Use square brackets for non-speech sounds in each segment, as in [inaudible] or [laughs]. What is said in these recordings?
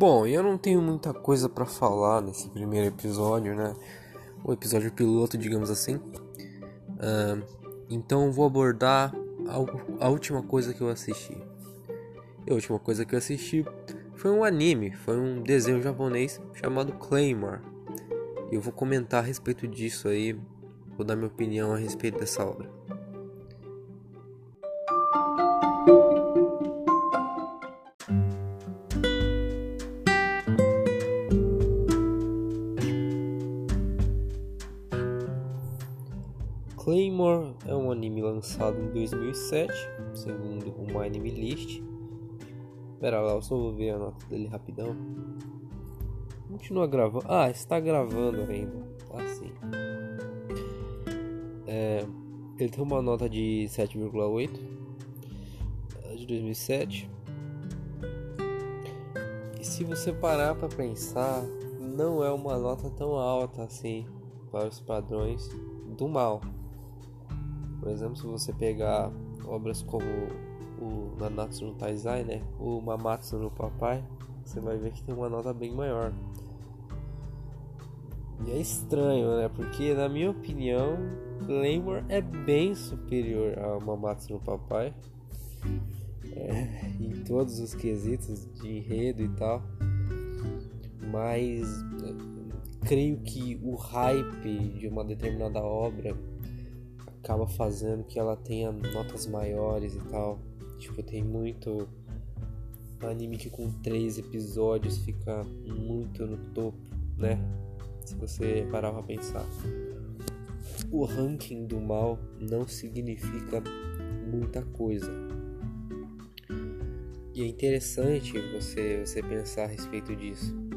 Bom, eu não tenho muita coisa para falar nesse primeiro episódio, né? O episódio piloto, digamos assim. Uh, então vou abordar a, a última coisa que eu assisti. E a última coisa que eu assisti foi um anime, foi um desenho japonês chamado Claymore. E eu vou comentar a respeito disso aí, vou dar minha opinião a respeito dessa obra. Em 2007, segundo o Anime List. Pera lá, eu só vou ver a nota dele rapidão. Continua gravando. Ah, está gravando ainda. Assim. É, ele tem uma nota de 7,8 é de 2007. E se você parar para pensar, não é uma nota tão alta assim para os padrões do mal. Por exemplo, se você pegar obras como o Nanatsu no Taizai, né? O Mamatsu no Papai, você vai ver que tem uma nota bem maior. E é estranho, né? Porque na minha opinião, Claymore é bem superior ao Mamatsu no Papai. É, em todos os quesitos de enredo e tal. Mas é, creio que o hype de uma determinada obra acaba fazendo que ela tenha notas maiores e tal. Tipo, tem muito anime que com três episódios fica muito no topo, né? Se você parar pra pensar. O ranking do mal não significa muita coisa. E é interessante você, você pensar a respeito disso.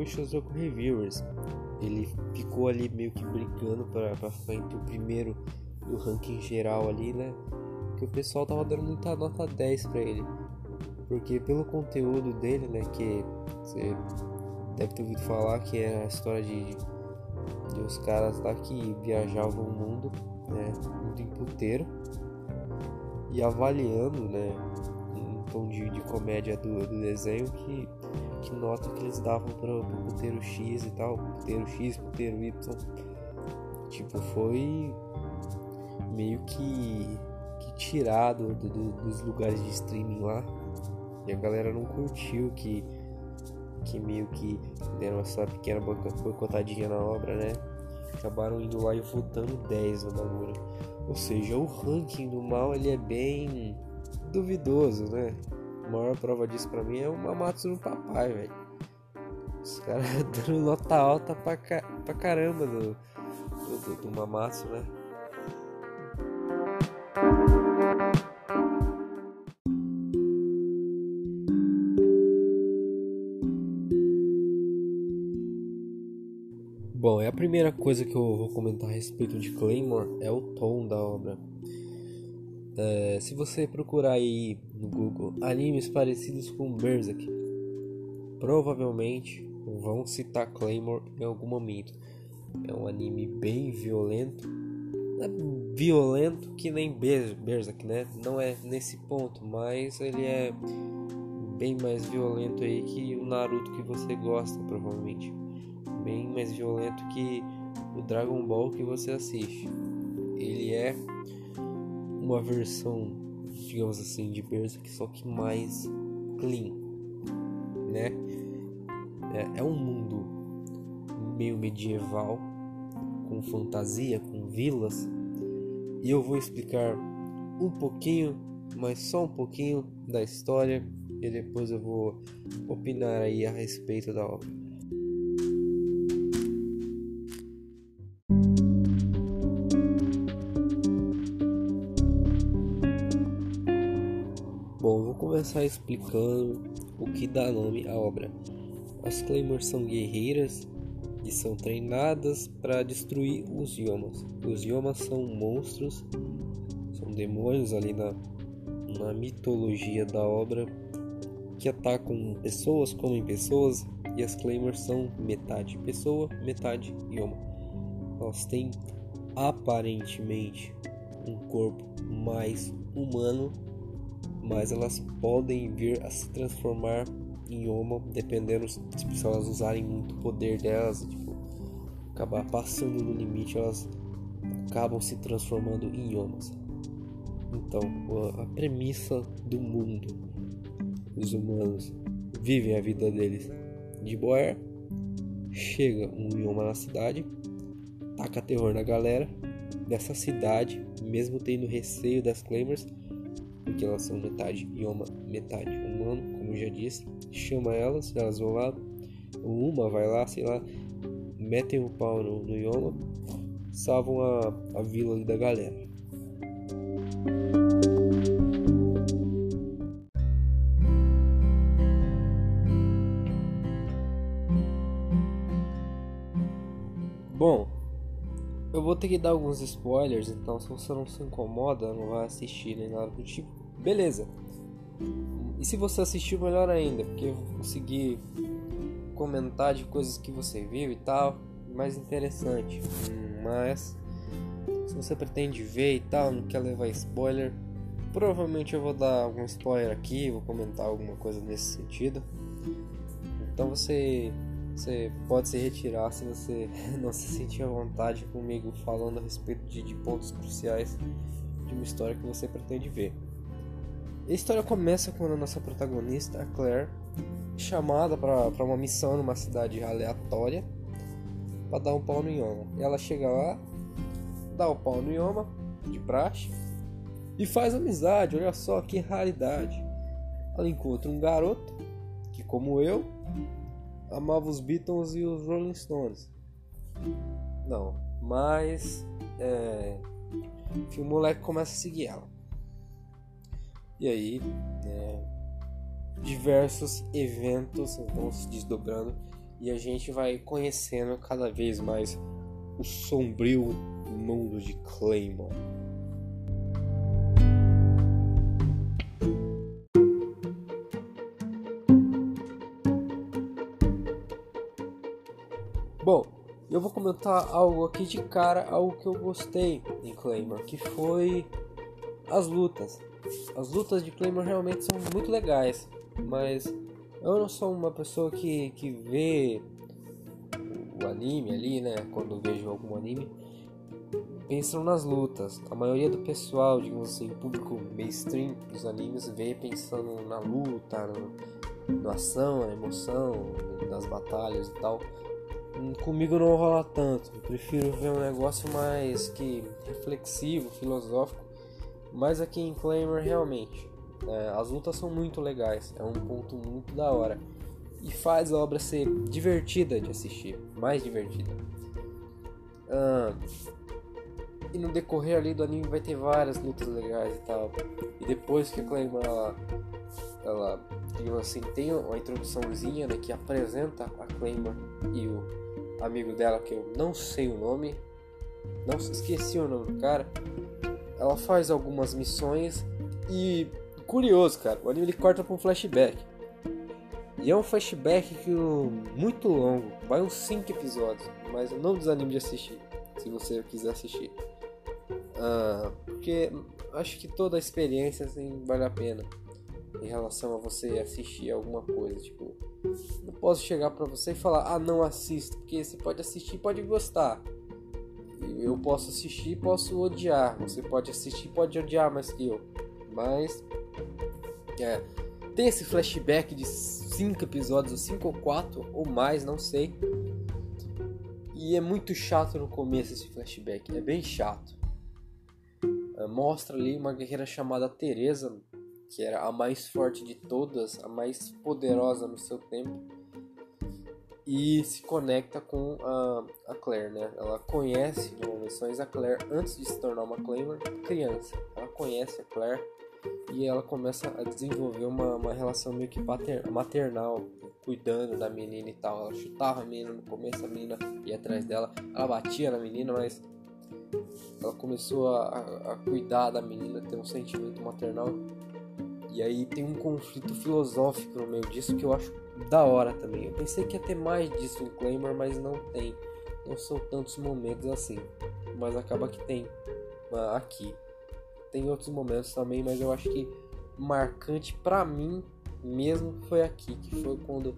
O Shozoku Reviewers. Ele ficou ali meio que brigando para ficar entre o primeiro do ranking geral ali, né? Que o pessoal tava dando muita nota 10 para ele. Porque pelo conteúdo dele, né, que você deve ter ouvido falar que é a história de, de os caras lá que viajavam o mundo, né, mundo inteiro e avaliando, né, um tom de, de comédia do, do desenho que que nota que eles davam pro, pro puteiro X e tal, puteiro X, puteiro Y. Tipo, foi meio que, que tirado do, do, dos lugares de streaming lá. E a galera não curtiu que, que meio que deram essa pequena boicotadinha na obra, né? Acabaram indo lá e votando 10 no bagulho. Ou seja, o ranking do mal ele é bem duvidoso, né? A maior prova disso pra mim é o Mamatsu no Papai, velho. Os caras [laughs] dando nota alta pra, ca... pra caramba do, do, do Mamatsu, né? Bom, é a primeira coisa que eu vou comentar a respeito de Claymore é o tom da obra. É, se você procurar aí no Google animes parecidos com Berserk, provavelmente vão citar Claymore em algum momento. É um anime bem violento. É violento que nem Berserk, né? Não é nesse ponto, mas ele é bem mais violento aí que o Naruto que você gosta, provavelmente. Bem mais violento que o Dragon Ball que você assiste. Ele é uma versão, digamos assim, de Berserk, só que mais clean, né? É, é um mundo meio medieval, com fantasia, com vilas, e eu vou explicar um pouquinho, mas só um pouquinho da história, e depois eu vou opinar aí a respeito da obra. Começar explicando o que dá nome à obra. As Claymores são guerreiras e são treinadas para destruir os Yomas. Os Yomas são monstros, são demônios ali na, na mitologia da obra que atacam pessoas, comem pessoas E as Claymores são metade pessoa, metade Yoma. Elas têm aparentemente um corpo mais humano, mas elas podem vir a se transformar em Yoma, dependendo se elas usarem muito poder delas, tipo, acabar passando no limite, elas acabam se transformando em Yomas. Então, a premissa do mundo, os humanos vivem a vida deles de boa, chega um Yoma na cidade, taca terror na galera dessa cidade, mesmo tendo receio das Claimers, porque elas são metade Yoma, metade humano, como já disse, chama elas, elas vão lá, uma vai lá, sei lá, metem o pau no, no Yoma, salvam a, a vila da galera. Bom, eu vou ter que dar alguns spoilers, então se você não se incomoda, não vai assistir nem nada do tipo, beleza. E se você assistiu, melhor ainda, porque eu vou conseguir comentar de coisas que você viu e tal, mais interessante. Mas se você pretende ver e tal, não quer levar spoiler, provavelmente eu vou dar algum spoiler aqui, vou comentar alguma coisa nesse sentido. Então você você pode se retirar se você [laughs] não se sentir à vontade comigo falando a respeito de, de pontos cruciais de uma história que você pretende ver. A história começa quando a nossa protagonista, a Claire, é chamada para uma missão numa cidade aleatória para dar um pau no Yoma. Ela chega lá, dá o um pau no Yoma, de praxe, e faz amizade. Olha só que raridade. Ela encontra um garoto que, como eu, amava os Beatles e os Rolling Stones. Não, mas é, que o moleque começa a seguir ela. E aí, é, diversos eventos vão se desdobrando e a gente vai conhecendo cada vez mais o sombrio mundo de Claymore. Bom, eu vou comentar algo aqui de cara, algo que eu gostei em Claymore, que foi as lutas. As lutas de Claymore realmente são muito legais, mas eu não sou uma pessoa que, que vê o anime ali, né? Quando vejo algum anime, pensam nas lutas. A maioria do pessoal, digamos assim, o público mainstream dos animes vê pensando na luta, no, na ação, na emoção, nas batalhas e tal. Comigo não rola tanto. Eu prefiro ver um negócio mais que reflexivo, filosófico. Mas aqui em Claymore realmente é, as lutas são muito legais. É um ponto muito da hora e faz a obra ser divertida de assistir, mais divertida. Ah, e no decorrer ali do anime vai ter várias lutas legais e tal. E depois que a Claymore ela, ela digamos assim, tem uma introduçãozinha né, que apresenta a Claymore e o amigo dela que eu não sei o nome, não esqueci o nome do cara. Ela faz algumas missões e curioso, cara, o anime ele corta para um flashback. E é um flashback que muito longo, vai uns 5 episódios, mas eu não desanimo de assistir, se você quiser assistir. Ah, porque acho que toda a experiência assim, vale a pena em relação a você assistir alguma coisa, tipo, não posso chegar para você e falar, ah, não assista, porque você pode assistir pode gostar. Eu posso assistir posso odiar. Você pode assistir pode odiar mais que eu. Mas. É, tem esse flashback de 5 episódios, ou 5 ou 4 ou mais, não sei. E é muito chato no começo esse flashback. É bem chato. É, mostra ali uma guerreira chamada Teresa que era a mais forte de todas, a mais poderosa no seu tempo, e se conecta com a, a Claire, né? Ela conhece no Missões a Claire antes de se tornar uma Claymore criança. Ela conhece a Claire e ela começa a desenvolver uma, uma relação meio que maternal, cuidando da menina e tal. Ela chutava a menina no começo, a menina ia atrás dela, ela batia na menina, mas ela começou a, a cuidar da menina, ter um sentimento maternal e aí tem um conflito filosófico no meio disso que eu acho da hora também. Eu pensei que ia ter mais disso no Claymore, mas não tem. Não são tantos momentos assim. Mas acaba que tem uh, aqui. Tem outros momentos também, mas eu acho que marcante para mim mesmo foi aqui, que foi quando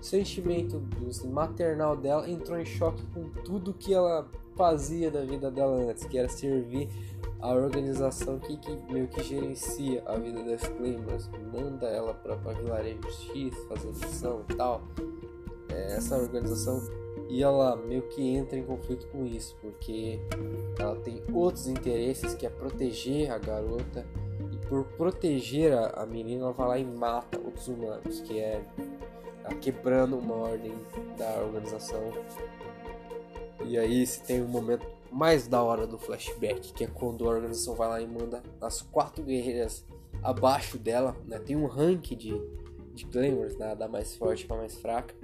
o sentimento assim, maternal dela entrou em choque com tudo que ela fazia da vida dela antes, que era servir a organização que, que meio que gerencia a vida das Claymores, manda ela para vilarejo X fazer missão e tal. É, essa organização e ela meio que entra em conflito com isso, porque ela tem outros interesses que é proteger a garota e por proteger a, a menina ela vai lá e mata outros humanos, que é tá quebrando uma ordem da organização. E aí se tem um momento mais da hora do flashback, que é quando a organização vai lá e manda as quatro guerreiras abaixo dela, né? Tem um rank de, de claimers, né? da mais forte para mais fraca.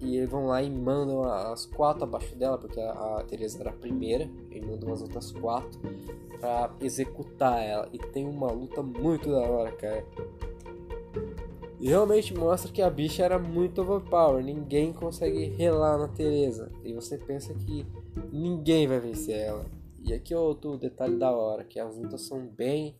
E eles vão lá e mandam as quatro abaixo dela, porque a, a Teresa era a primeira, e mandam as outras quatro para executar ela. E tem uma luta muito da hora, cara. E realmente mostra que a bicha era muito overpower, ninguém consegue relar na Teresa. E você pensa que ninguém vai vencer ela. E aqui é outro detalhe da hora, que as lutas são bem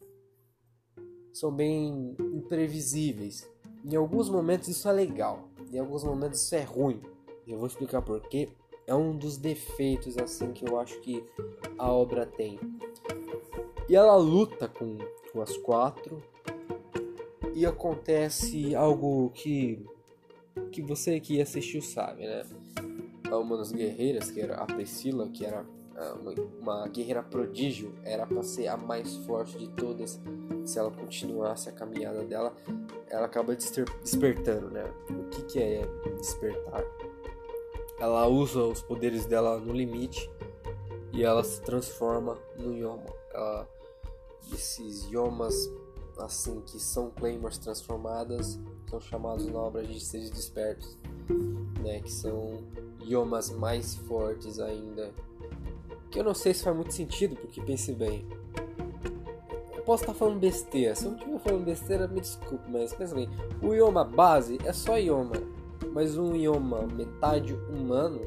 são bem imprevisíveis. Em alguns momentos isso é legal, em alguns momentos isso é ruim. Eu vou explicar porquê. É um dos defeitos assim que eu acho que a obra tem. E ela luta com, com as quatro e acontece algo que que você que assistiu sabe, né? uma das guerreiras, que era a Priscila, que era ah, uma, uma guerreira prodígio, era para ser a mais forte de todas. Se ela continuasse a caminhada dela, ela acaba despertando, né? O que, que é despertar? Ela usa os poderes dela no limite e ela se transforma no Yoma. Ela, esses Yomas, assim, que são Claymores transformadas, são chamados na obra de seres despertos, né? Que são Yomas mais fortes ainda. Que eu não sei se faz muito sentido, porque pense bem. Eu posso estar falando besteira. Se eu estiver falando besteira, me desculpe, mas pensa bem. O Yoma base é só Yoma. Mas um Yoma metade humano,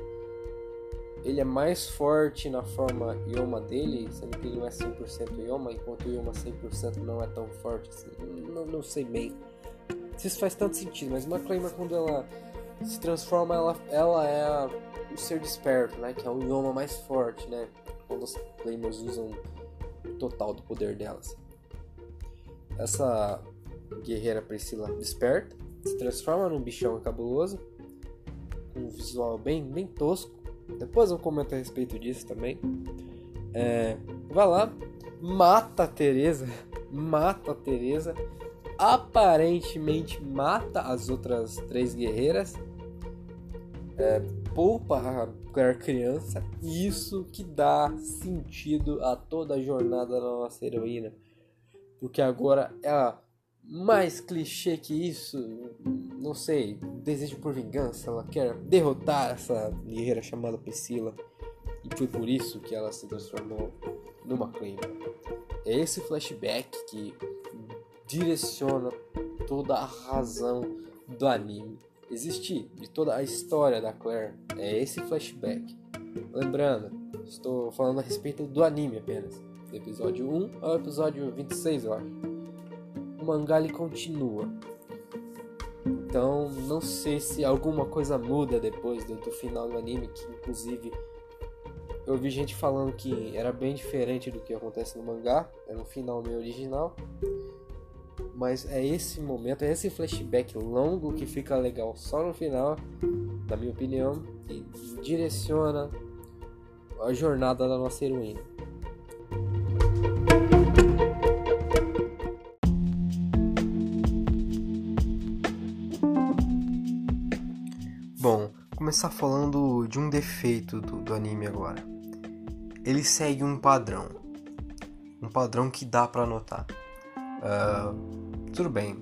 ele é mais forte na forma Yoma dele, sendo que ele não é 100% Yoma, enquanto o Yoma 100% não é tão forte assim. Não, não sei bem se isso faz tanto sentido, mas uma Claymore quando ela se transforma, ela, ela é a, o ser desperto, né? Que é o idioma mais forte, né? Quando os Claymores usam o total do poder delas. Essa guerreira Priscila desperta, se transforma num bichão cabuloso, com um visual bem, bem tosco. Depois eu comento a respeito disso também. É, vai lá, mata a Teresa, [laughs] mata a Teresa, aparentemente mata as outras três guerreiras. É, poupa a criança, isso que dá sentido a toda a jornada da nossa heroína. Porque agora ela, mais clichê que isso, não sei, desejo por vingança, ela quer derrotar essa guerreira chamada Priscila. E foi por isso que ela se transformou numa Claymore. É esse flashback que direciona toda a razão do anime existir, de toda a história da Claire, é esse flashback. Lembrando, estou falando a respeito do anime apenas, do episódio 1 ao episódio 26, eu acho. Mangá ele continua. Então, não sei se alguma coisa muda depois do, do final do anime, que inclusive eu vi gente falando que era bem diferente do que acontece no mangá, era um final meio original mas é esse momento, é esse flashback longo que fica legal só no final, na minha opinião, e direciona a jornada da nossa heroína. Começar falando de um defeito do, do anime agora. Ele segue um padrão, um padrão que dá para notar. Uh, tudo bem.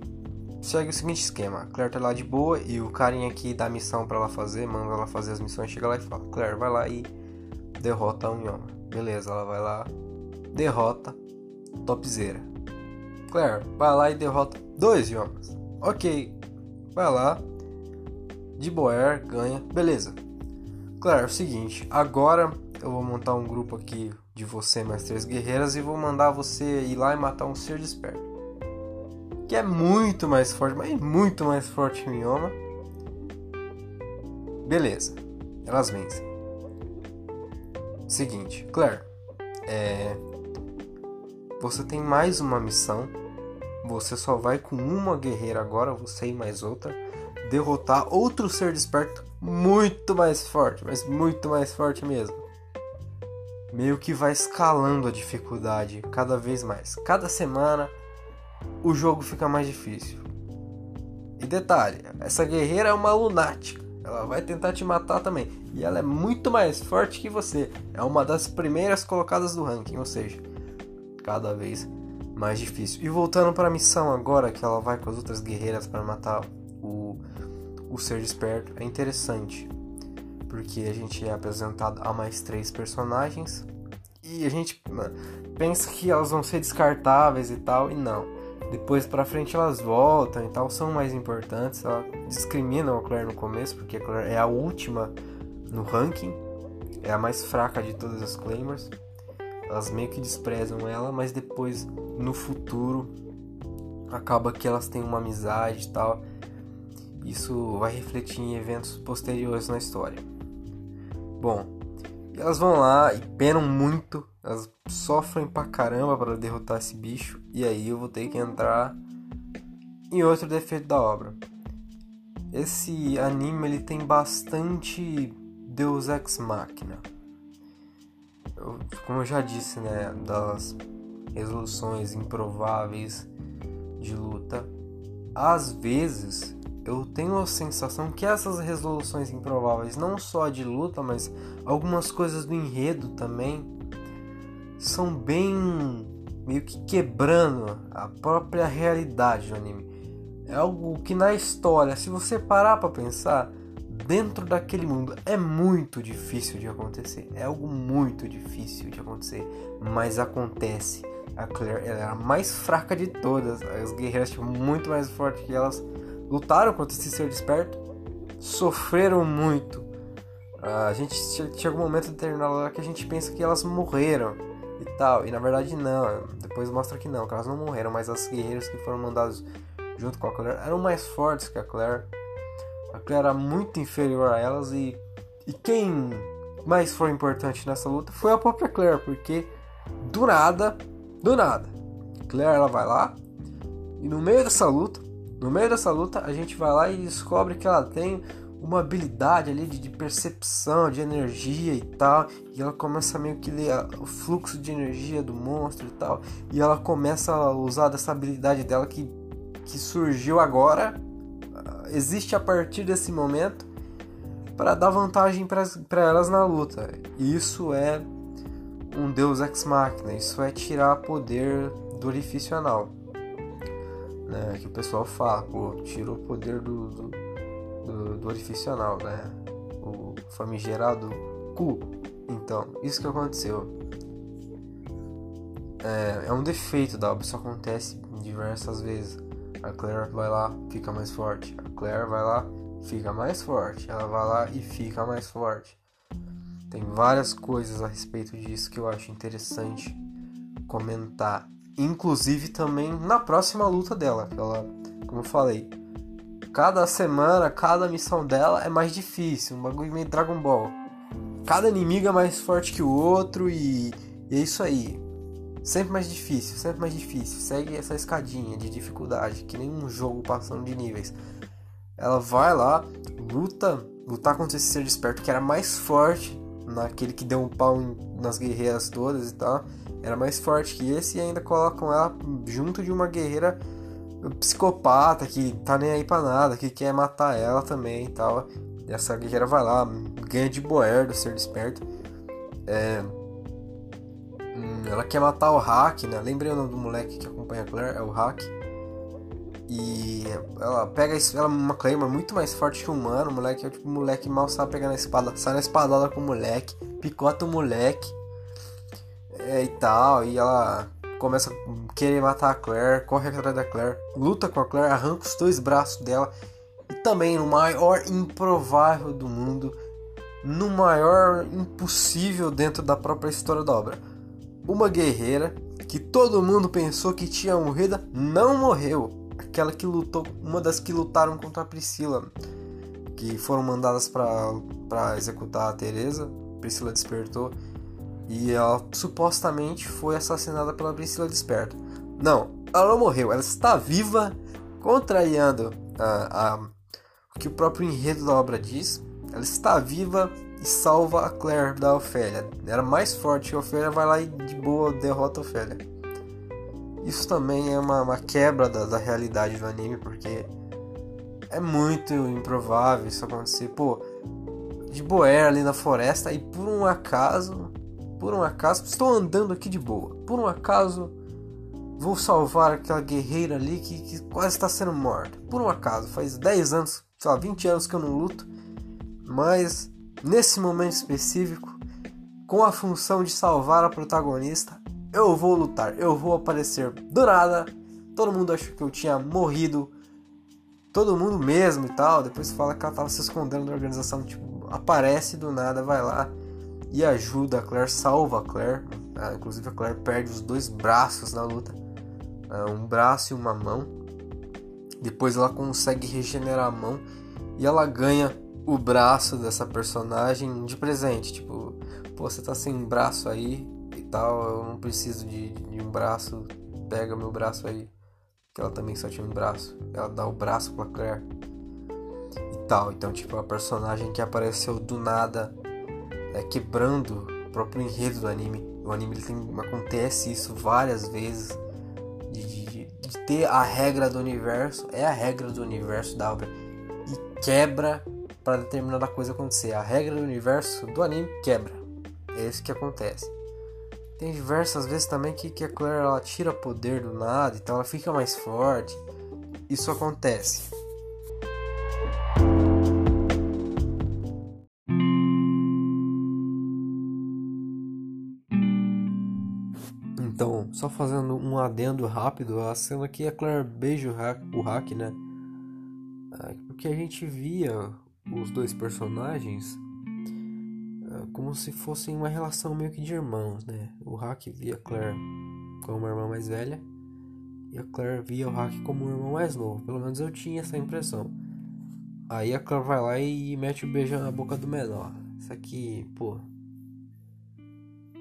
Segue o seguinte esquema: a Claire tá lá de boa e o carinha aqui dá missão para ela fazer, manda ela fazer as missões, chega lá e fala: Claire, vai lá e derrota um Yoma. Beleza, ela vai lá, derrota topzera. Claire, vai lá e derrota dois Yomas. Ok, vai lá, de Boer, ganha, beleza. Claro, é o seguinte, agora eu vou montar um grupo aqui de você mais três guerreiras e vou mandar você ir lá e matar um ser desperto. Que é muito mais forte, mas muito mais forte que o Mioma. Beleza, elas vencem. Seguinte, Claire, é... você tem mais uma missão. Você só vai com uma guerreira agora, você e mais outra, derrotar outro ser desperto muito mais forte, mas muito mais forte mesmo meio que vai escalando a dificuldade cada vez mais. Cada semana o jogo fica mais difícil. E detalhe, essa guerreira é uma lunática. Ela vai tentar te matar também. E ela é muito mais forte que você. É uma das primeiras colocadas do ranking, ou seja, cada vez mais difícil. E voltando para a missão agora, que ela vai com as outras guerreiras para matar o, o ser desperto, é interessante porque a gente é apresentado a mais três personagens e a gente pensa que elas vão ser descartáveis e tal, e não. Depois pra frente elas voltam e tal, são mais importantes. Ela discriminam a Claire no começo, porque a Claire é a última no ranking, é a mais fraca de todas as Claimers. Elas meio que desprezam ela, mas depois no futuro acaba que elas têm uma amizade e tal. Isso vai refletir em eventos posteriores na história. Bom, elas vão lá e penam muito, elas sofrem pra caramba para derrotar esse bicho, e aí eu vou ter que entrar em outro defeito da obra. Esse anime ele tem bastante Deus Ex Machina. Eu, como eu já disse, né, das resoluções improváveis de luta, às vezes eu tenho a sensação que essas resoluções improváveis, não só de luta, mas algumas coisas do enredo também, são bem meio que quebrando a própria realidade do anime. É algo que na história, se você parar para pensar, dentro daquele mundo é muito difícil de acontecer. É algo muito difícil de acontecer, mas acontece. A Claire ela era a mais fraca de todas. As guerreiras tinham muito mais forte que elas lutaram contra esse ser desperto, sofreram muito. A gente chega um momento determinado lá que a gente pensa que elas morreram e tal, e na verdade não. Depois mostra que não, que elas não morreram, mas as guerreiras que foram mandadas junto com a Claire eram mais fortes que a Claire. A Claire era muito inferior a elas e, e quem mais foi importante nessa luta foi a própria Claire, porque do nada, do nada, Claire ela vai lá e no meio dessa luta no meio dessa luta, a gente vai lá e descobre que ela tem uma habilidade ali de, de percepção, de energia e tal. E ela começa meio que ler o fluxo de energia do monstro e tal. E ela começa a usar dessa habilidade dela que, que surgiu agora, ah, existe a partir desse momento, para dar vantagem para elas na luta. Isso é um Deus Ex Machina, isso é tirar poder do orifício anal né? Que o pessoal fala, pô, tirou o poder do, do, do, do orifício anal, né? O famigerado cu. Então, isso que aconteceu. É, é um defeito da obra, isso acontece diversas vezes. A Claire vai lá, fica mais forte. A Claire vai lá, fica mais forte. Ela vai lá e fica mais forte. Tem várias coisas a respeito disso que eu acho interessante comentar inclusive também na próxima luta dela. Ela, como eu falei, cada semana, cada missão dela é mais difícil, um bagulho meio Dragon Ball. Cada inimigo é mais forte que o outro e, e é isso aí. Sempre mais difícil, sempre mais difícil. Segue essa escadinha de dificuldade, que nem um jogo passando de níveis. Ela vai lá, luta, lutar contra esse ser desperto que era mais forte naquele que deu um pau nas guerreiras todas e tal era mais forte que esse e ainda colocam ela junto de uma guerreira psicopata que tá nem aí pra nada, que quer matar ela também e tal. E essa guerreira vai lá, ganha de boer do ser desperto. É, hum, ela quer matar o Hack, né? Lembrei o nome do moleque que acompanha a Claire, é o Hack. E ela pega ela é uma Claymore muito mais forte que o humano. O moleque é tipo, moleque mal sabe pegar na espada, sai na espadada com o moleque, picota o moleque é, e tal, e ela começa a querer matar a Claire, corre atrás da Claire, luta com a Claire, arranca os dois braços dela E também no maior improvável do mundo, no maior impossível dentro da própria história da obra. Uma guerreira que todo mundo pensou que tinha morrido não morreu. Aquela que lutou, uma das que lutaram contra a Priscila, que foram mandadas para executar a Teresa. Priscila despertou e ela supostamente foi assassinada pela Priscila Desperta. Não, ela não morreu, ela está viva, contrariando a, a, o que o próprio enredo da obra diz. Ela está viva e salva a Claire da Ofélia. Era mais forte que a Ofélia, vai lá e de boa derrota a Ofélia. Isso também é uma, uma quebra da, da realidade do anime, porque é muito improvável isso acontecer. Pô, de boer ali na floresta e por um acaso, por um acaso, estou andando aqui de boa. Por um acaso, vou salvar aquela guerreira ali que, que quase está sendo morta. Por um acaso, faz 10 anos, sei lá, 20 anos que eu não luto, mas nesse momento específico, com a função de salvar a protagonista, eu vou lutar, eu vou aparecer do nada. Todo mundo achou que eu tinha morrido, todo mundo mesmo e tal. Depois fala que ela tava se escondendo da organização, tipo, aparece do nada, vai lá e ajuda a Claire, salva a Claire. Ah, inclusive a Claire perde os dois braços na luta, ah, um braço e uma mão. Depois ela consegue regenerar a mão e ela ganha o braço dessa personagem de presente. Tipo, pô, você tá sem braço aí e tal, eu não preciso de, de um braço, pega meu braço aí. Que ela também só tinha um braço. Ela dá o braço pra Claire. E tal. Então, tipo, a personagem que apareceu do nada, é, quebrando o próprio enredo do anime. O anime tem, acontece isso várias vezes. De, de, de ter a regra do universo, é a regra do universo da obra. E quebra para determinada coisa acontecer. A regra do universo do anime quebra. É isso que acontece. Tem diversas vezes também que, que a Claire ela tira poder do nada, então ela fica mais forte. Isso acontece. Só fazendo um adendo rápido, a cena que a Claire beija o hack, o hack né? É, porque a gente via os dois personagens uh, como se fossem uma relação meio que de irmãos, né? O Hack via Claire como uma irmã mais velha e a Claire via o Hack como um irmão mais novo. Pelo menos eu tinha essa impressão. Aí a Claire vai lá e mete o beijo na boca do menor. Isso aqui, pô.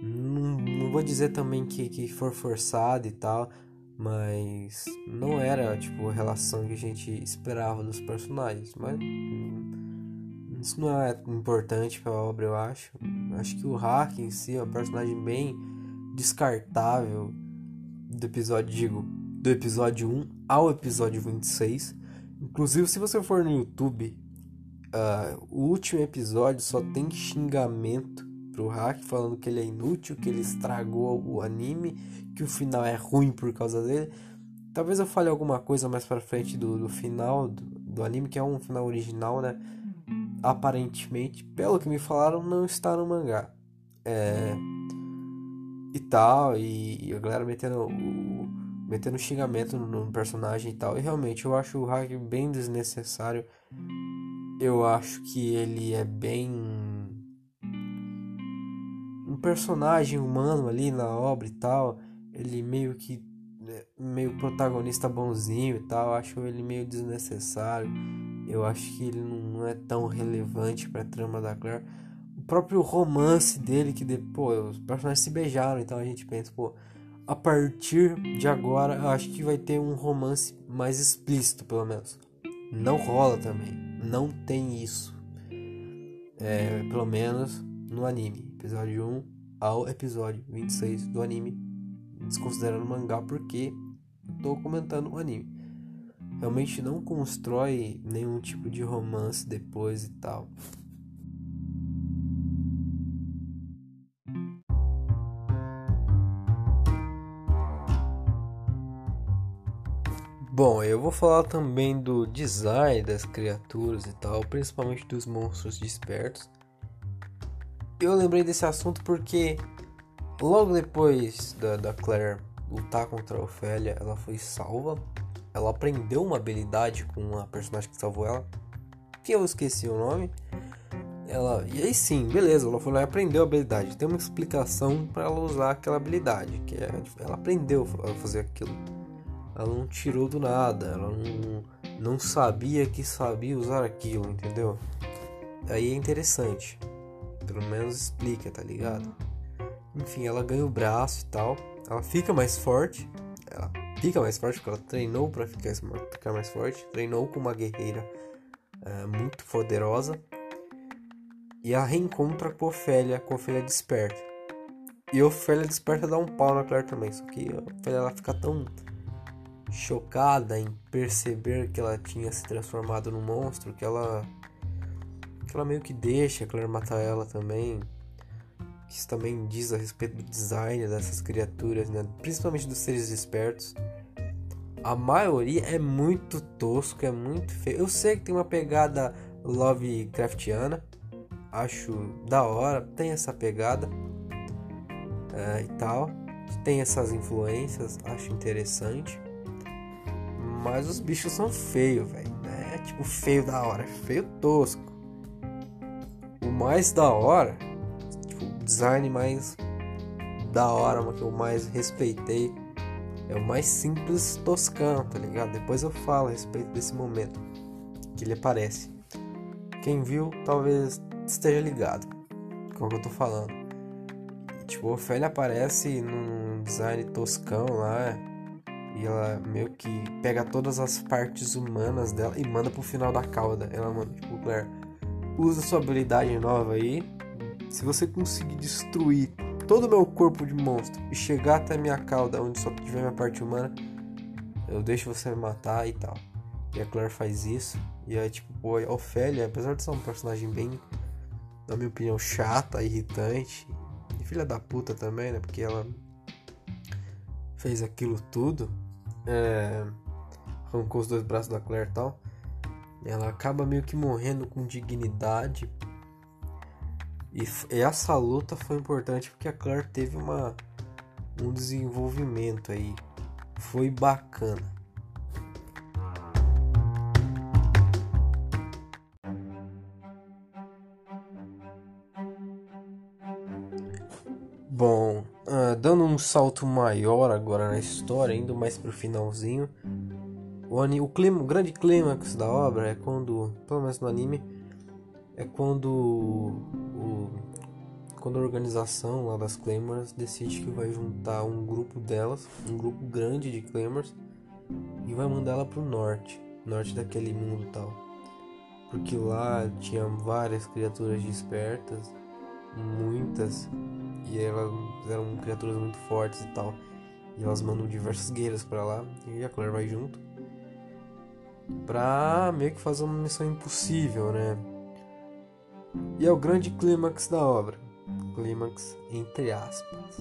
Não, não vou dizer também que, que for forçado e tal, mas não era tipo a relação que a gente esperava dos personagens. Mas isso não é importante para a obra, eu acho. Acho que o Hack em si é um personagem bem descartável do episódio, digo, do episódio 1 ao episódio 26. Inclusive, se você for no YouTube, uh, o último episódio só tem xingamento pro Hack falando que ele é inútil, que ele estragou o anime, que o final é ruim por causa dele. Talvez eu fale alguma coisa mais pra frente do, do final do, do anime, que é um final original, né? aparentemente, pelo que me falaram, não está no mangá. É, e tal, e, e a galera metendo o, metendo xingamento no, no, personagem e tal. E realmente eu acho o hack bem desnecessário. Eu acho que ele é bem personagem humano ali na obra e tal. Ele meio que né, meio protagonista bonzinho e tal. Eu acho ele meio desnecessário. Eu acho que ele não é tão relevante pra trama da Claire. O próprio romance dele, que depois os personagens se beijaram, então a gente pensa, pô, a partir de agora eu acho que vai ter um romance mais explícito, pelo menos. Não rola também, não tem isso. É, pelo menos no anime, episódio 1 ao episódio 26 do anime, desconsiderando o mangá porque estou comentando o anime realmente não constrói nenhum tipo de romance depois e tal. Bom, eu vou falar também do design das criaturas e tal, principalmente dos monstros despertos. Eu lembrei desse assunto porque logo depois da, da Claire lutar contra a Ofélia, ela foi salva ela aprendeu uma habilidade com a personagem que salvou ela, que eu esqueci o nome. Ela, e aí sim, beleza, ela foi lá e aprendeu a habilidade. Tem uma explicação para ela usar aquela habilidade, que é, ela aprendeu a fazer aquilo. Ela não tirou do nada, ela não, não sabia que sabia usar aquilo, entendeu? Aí é interessante. Pelo menos explica, tá ligado? Enfim, ela ganha o braço e tal. Ela fica mais forte. Ela fica mais forte porque ela treinou para ficar, ficar mais forte. Treinou com uma guerreira uh, muito poderosa. E a reencontra com Ofélia, com Ofélia desperta. E Ofélia desperta dá um pau na Claire também. Só que a Ofélia ela fica tão chocada em perceber que ela tinha se transformado num monstro que ela ela meio que deixa a Claire matar ela também isso também diz a respeito do design dessas criaturas, né? principalmente dos seres despertos. A maioria é muito tosco, é muito feio. Eu sei que tem uma pegada Lovecraftiana, acho da hora, tem essa pegada é, e tal, tem essas influências, acho interessante. Mas os bichos são feios, velho. É tipo feio da hora, feio tosco. O mais da hora design mais da hora, que eu mais respeitei. É o mais simples toscão, tá ligado? Depois eu falo a respeito desse momento que ele aparece. Quem viu talvez esteja ligado com o que eu tô falando. Tipo, a Ofélia aparece num design toscão lá. E ela meio que pega todas as partes humanas dela e manda pro final da cauda. Ela manda, tipo, usa sua habilidade nova aí se você conseguir destruir todo o meu corpo de monstro e chegar até minha cauda, onde só tiver minha parte humana, eu deixo você me matar e tal. E a Claire faz isso. E é tipo, a Ofélia, apesar de ser um personagem bem, na minha opinião, chata, irritante, e filha da puta também, né? Porque ela fez aquilo tudo. É, arrancou os dois braços da Claire e tal. Ela acaba meio que morrendo com dignidade e, essa luta foi importante porque a Claire teve uma, um desenvolvimento aí. Foi bacana. Bom, uh, dando um salto maior agora na história, indo mais pro finalzinho. O, o, clima, o grande clímax da obra é quando, pelo menos no anime, é quando o, quando a organização lá das Claymores decide que vai juntar um grupo delas, um grupo grande de Claymores, e vai mandar ela pro norte, norte daquele mundo tal. Porque lá tinha várias criaturas despertas, muitas, e elas eram criaturas muito fortes e tal. E elas mandam diversas guerreiras para lá, e a Claire vai junto. Pra meio que fazer uma missão impossível, né? E é o grande clímax da obra. Clímax entre aspas.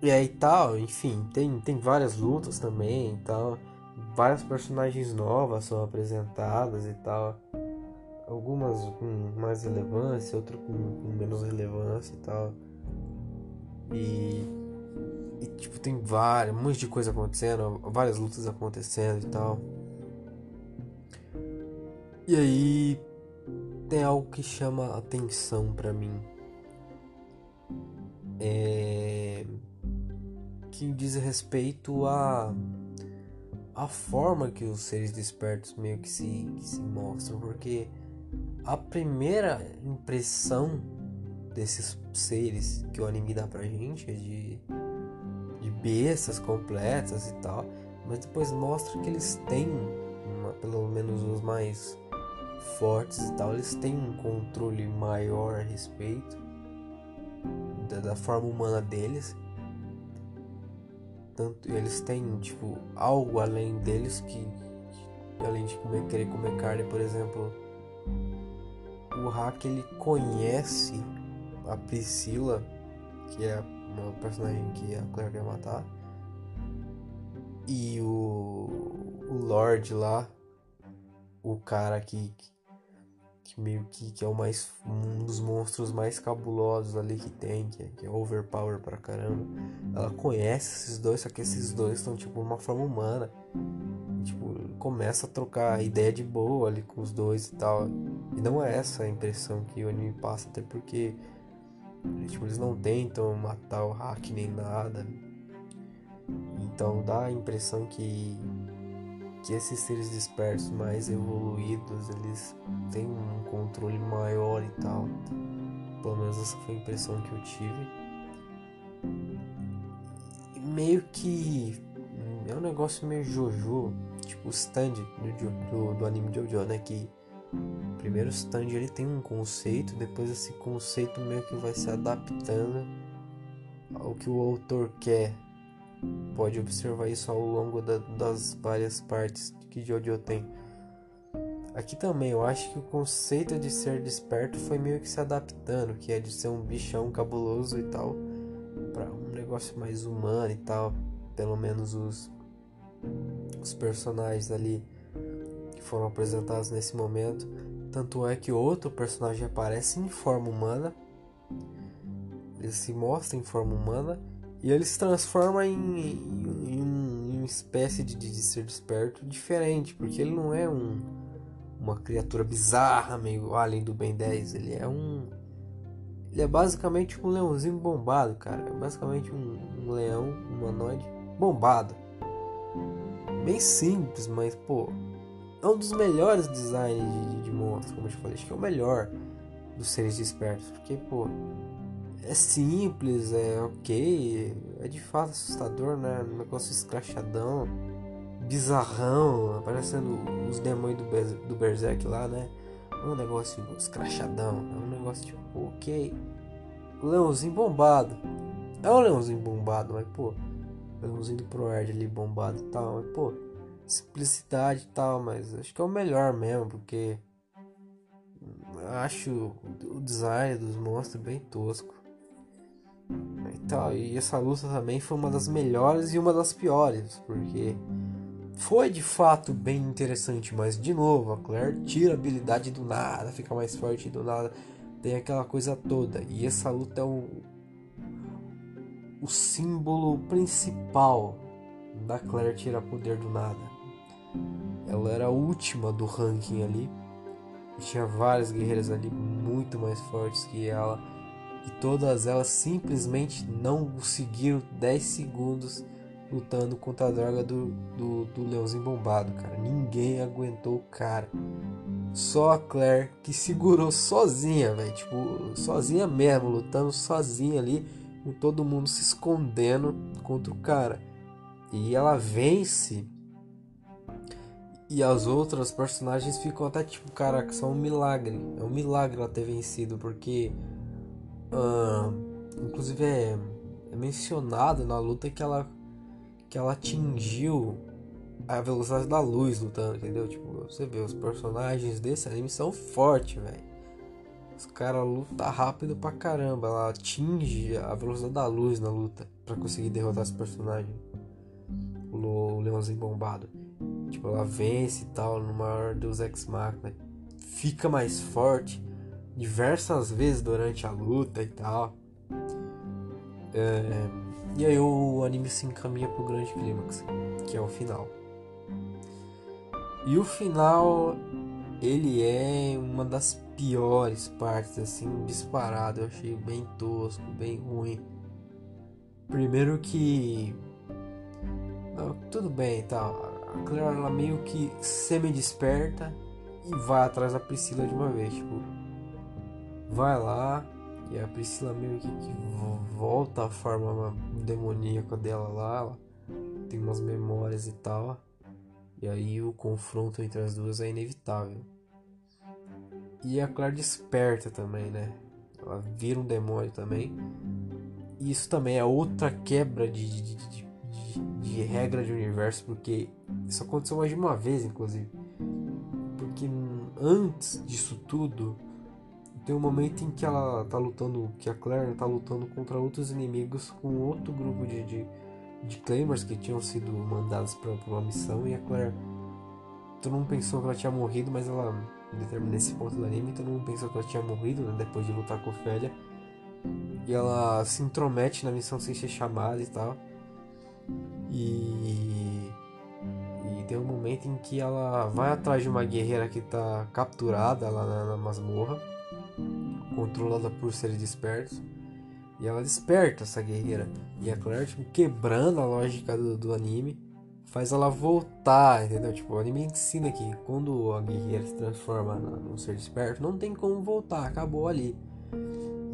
E aí tal, enfim, tem, tem várias lutas também e tal. Várias personagens novas são apresentadas e tal. Algumas com mais relevância, outras com menos relevância e tal. E, e tipo, tem várias, um monte de coisa acontecendo, várias lutas acontecendo e tal. E aí tem algo que chama atenção para mim. É... Que diz respeito a a forma que os seres despertos meio que se, que se mostram, porque a primeira impressão desses seres que o anime dá pra gente é de, bestas completas e tal, mas depois mostra que eles têm, uma, pelo menos os mais fortes e tal, eles têm um controle maior a respeito da, da forma humana deles. Tanto eles têm tipo algo além deles que, que além de comer, querer comer carne, por exemplo, o Hack ele conhece a Priscila, que é uma personagem que a Claire quer matar, e o, o Lord lá, o cara que, que meio que, que é o mais um dos monstros mais cabulosos ali que tem, que é, que é overpower pra caramba. Ela conhece esses dois, só que esses dois estão tipo uma forma humana. Tipo, começa a trocar ideia de boa ali com os dois e tal. E não é essa a impressão que o anime passa, até porque tipo, eles não tentam matar o hack nem nada. Então dá a impressão que que esses seres dispersos mais evoluídos eles têm um controle maior e tal. Pelo menos essa foi a impressão que eu tive. E meio que é um negócio meio Jojo, tipo o stand do, do, do anime Jojo, né? Que primeiro o stand ele tem um conceito, depois esse conceito meio que vai se adaptando ao que o autor quer pode observar isso ao longo da, das várias partes que Jojo tem. Aqui também eu acho que o conceito de ser desperto foi meio que se adaptando, que é de ser um bichão cabuloso e tal, para um negócio mais humano e tal. Pelo menos os, os personagens ali foram apresentados nesse momento. Tanto é que outro personagem aparece em forma humana, ele se mostra em forma humana e ele se transforma em, em, em uma espécie de, de, ser desperto diferente, porque ele não é um, uma criatura bizarra, meio além do Ben 10. Ele é um. Ele é basicamente um leãozinho bombado, cara. É basicamente um, um leão humanoide bombado. Bem simples, mas pô. É um dos melhores designs de, de, de monstro, como eu te falei. Acho que é o melhor dos seres despertos. Porque, pô, é simples, é ok, é de fato assustador, né? Um negócio escrachadão, bizarrão, parecendo os demônios do, do Berserk lá, né? É um negócio escrachadão, é um negócio tipo, ok. Leãozinho bombado. É um leãozinho bombado, mas pô, leãozinho do ProErd ali bombado e tal, mas pô, simplicidade e tal, mas acho que é o melhor mesmo, porque acho o design dos monstros bem tosco. E, tal, e essa luta também foi uma das melhores e uma das piores, porque foi de fato bem interessante, mas de novo, a Claire tira a habilidade do nada, fica mais forte do nada, tem aquela coisa toda. E essa luta é o, o símbolo principal da Claire tirar poder do nada. Ela era a última do ranking ali. E tinha várias guerreiras ali muito mais fortes que ela e todas elas simplesmente não conseguiram 10 segundos lutando contra a droga do, do, do leãozinho bombado, cara. Ninguém aguentou o cara. Só a Claire que segurou sozinha, velho. Tipo, sozinha mesmo, lutando sozinha ali, com todo mundo se escondendo contra o cara. E ela vence. E as outras personagens ficam até tipo, caraca, são um milagre. É um milagre ela ter vencido, porque Uh, inclusive é, é, mencionado na luta que ela que ela atingiu a velocidade da luz lutando, entendeu? Tipo, você vê, os personagens desse anime são fortes, velho. Os caras lutam rápido pra caramba. Ela atinge a velocidade da luz na luta para conseguir derrotar esse personagem. O leãozinho bombado. Tipo, ela vence e tal no maior Deus Ex Machina. Fica mais forte diversas vezes durante a luta e tal. É, e aí o anime se encaminha pro grande clímax, que é o final. E o final, ele é uma das piores partes, assim, disparado. Eu achei bem tosco, bem ruim. Primeiro que. Tudo bem tal. A Claire ela meio que semi-desperta e vai atrás da Priscila de uma vez. Tipo, vai lá e a Priscila meio que, que volta à forma demoníaca dela lá, ela tem umas memórias e tal. E aí o confronto entre as duas é inevitável. E a Claire desperta também, né? Ela vira um demônio também. E isso também é outra quebra de, de, de, regra de universo, porque isso aconteceu mais de uma vez, inclusive. Porque antes disso tudo, tem um momento em que ela tá lutando, que a Claire tá lutando contra outros inimigos com outro grupo de, de, de Claymers que tinham sido mandados para uma missão e a Claire. Tu não pensou que ela tinha morrido, mas ela nesse ponto do anime, todo mundo pensou que ela tinha morrido né, depois de lutar com o Félia. E ela se intromete na missão sem ser chamada e tal. E. E tem um momento em que ela vai atrás de uma guerreira que tá capturada lá na, na masmorra, controlada por seres despertos. E ela desperta essa guerreira. E a Claire, tipo, quebrando a lógica do, do anime, faz ela voltar, entendeu? Tipo, o anime ensina que quando a guerreira se transforma num ser desperto, não tem como voltar, acabou ali.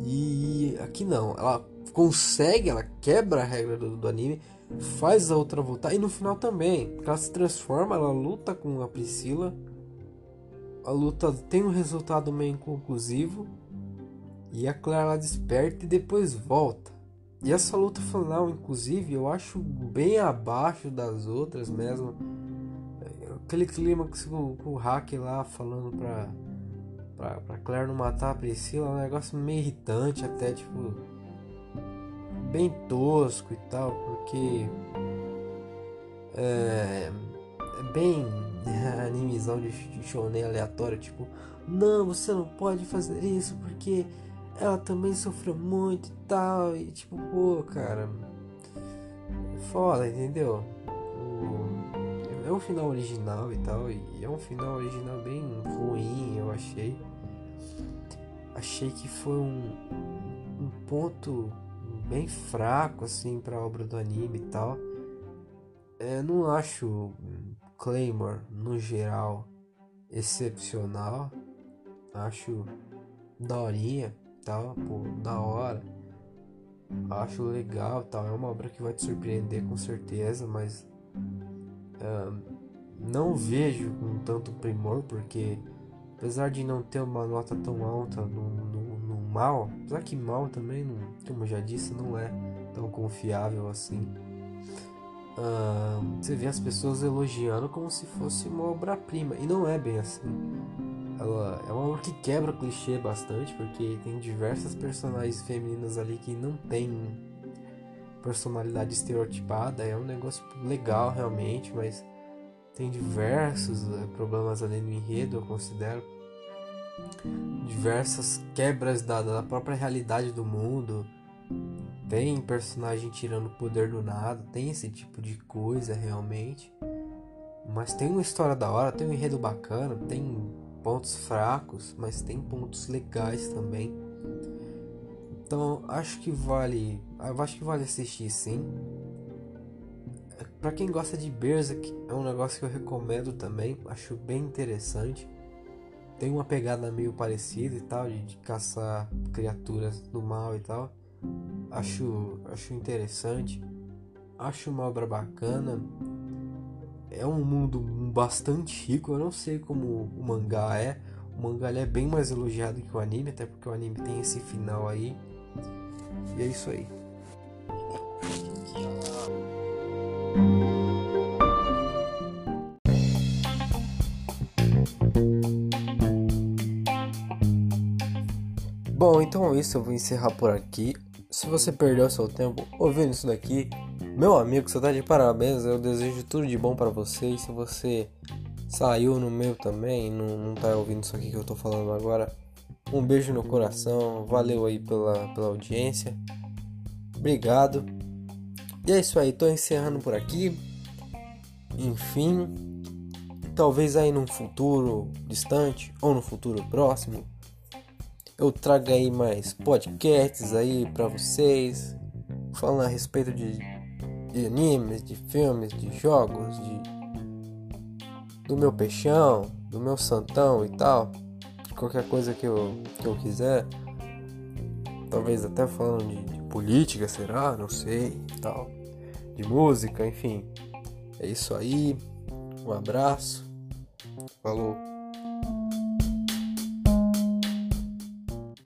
E aqui não, ela consegue, ela quebra a regra do, do anime, faz a outra voltar e no final também, ela se transforma, ela luta com a Priscila. A luta tem um resultado meio inconclusivo e a Clara desperta e depois volta. E essa luta final, inclusive, eu acho bem abaixo das outras mesmo. Aquele clima com, com o hack lá falando pra pra, pra Claire não matar a Priscila é um negócio meio irritante, até tipo. Bem tosco e tal, porque. É, é bem [laughs] animizão de, de shonen aleatório, tipo, não, você não pode fazer isso porque ela também sofreu muito e tal, e tipo, pô, cara, foda, entendeu? é um final original e tal, e é um final original bem ruim, eu achei achei que foi um, um ponto bem fraco assim para obra do anime e tal. É, não acho Claymore no geral excepcional. Acho daorinha, tal, pô, da hora. Acho legal, tal. É uma obra que vai te surpreender com certeza, mas não vejo com tanto primor porque apesar de não ter uma nota tão alta no, no mal, apesar que mal também, não, como eu já disse, não é tão confiável assim. Você vê as pessoas elogiando como se fosse uma obra-prima, e não é bem assim. Ela é uma obra que quebra clichê bastante, porque tem diversas personagens femininas ali que não tem personalidade estereotipada, é um negócio legal realmente, mas tem diversos uh, problemas ali no enredo, eu considero. Diversas quebras da, da própria realidade do mundo. Tem personagem tirando poder do nada, tem esse tipo de coisa realmente. Mas tem uma história da hora, tem um enredo bacana, tem pontos fracos, mas tem pontos legais também. Então acho que vale, acho que vale assistir sim. Para quem gosta de Berserk, é um negócio que eu recomendo também, acho bem interessante. Tem uma pegada meio parecida e tal, de, de caçar criaturas do mal e tal. Acho, acho interessante. Acho uma obra bacana. É um mundo bastante rico. Eu não sei como o mangá é. O mangá é bem mais elogiado que o anime, até porque o anime tem esse final aí. E é isso aí. Então é isso, eu vou encerrar por aqui. Se você perdeu seu tempo ouvindo isso daqui, meu amigo, você tá de parabéns. Eu desejo tudo de bom para você. E se você saiu no meu também, não, não tá ouvindo isso aqui que eu tô falando agora, um beijo no coração. Valeu aí pela, pela audiência. Obrigado. E é isso aí, tô encerrando por aqui. Enfim, talvez aí num futuro distante ou no futuro próximo eu trago aí mais podcasts aí para vocês, falando a respeito de, de animes, de filmes, de jogos, de do meu peixão, do meu santão e tal, qualquer coisa que eu, que eu quiser, talvez até falando de, de política, será? Não sei, tal, de música, enfim. É isso aí. Um abraço. Falou.